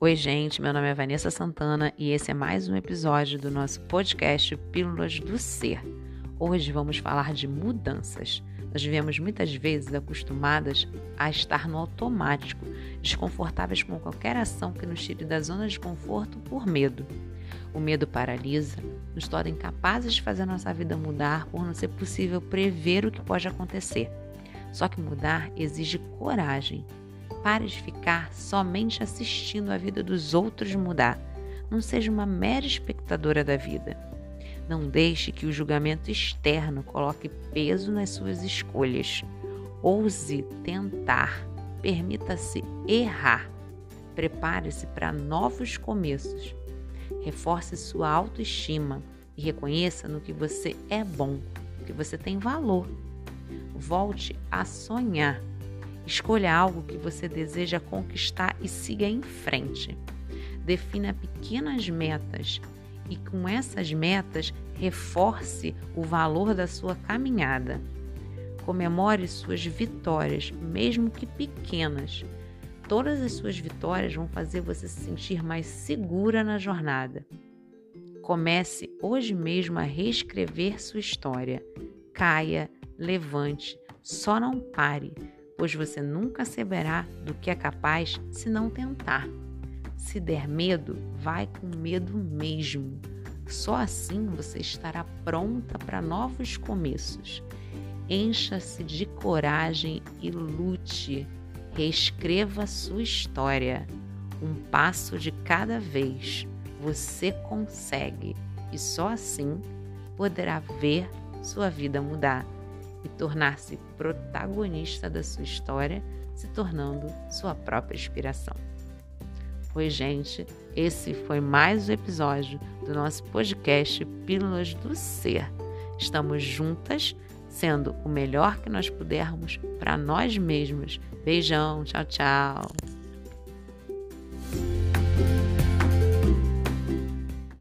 Oi, gente, meu nome é Vanessa Santana e esse é mais um episódio do nosso podcast Pílulas do Ser. Hoje vamos falar de mudanças. Nós vivemos muitas vezes acostumadas a estar no automático, desconfortáveis com qualquer ação que nos tire da zona de conforto por medo. O medo paralisa, nos torna incapazes de fazer nossa vida mudar por não ser possível prever o que pode acontecer. Só que mudar exige coragem Pare de ficar somente assistindo a vida dos outros mudar. Não seja uma mera espectadora da vida. Não deixe que o julgamento externo coloque peso nas suas escolhas. Ouse tentar. Permita-se errar. Prepare-se para novos começos. Reforce sua autoestima e reconheça no que você é bom, que você tem valor. Volte a sonhar Escolha algo que você deseja conquistar e siga em frente. Defina pequenas metas e com essas metas reforce o valor da sua caminhada. Comemore suas vitórias, mesmo que pequenas. Todas as suas vitórias vão fazer você se sentir mais segura na jornada. Comece hoje mesmo a reescrever sua história. Caia, levante, só não pare pois você nunca saberá do que é capaz se não tentar. Se der medo, vai com medo mesmo. Só assim você estará pronta para novos começos. Encha-se de coragem e lute. Reescreva sua história. Um passo de cada vez. Você consegue e só assim poderá ver sua vida mudar e tornar-se protagonista da sua história, se tornando sua própria inspiração. Oi, gente, esse foi mais um episódio do nosso podcast Pílulas do Ser. Estamos juntas, sendo o melhor que nós pudermos para nós mesmos. Beijão, tchau, tchau.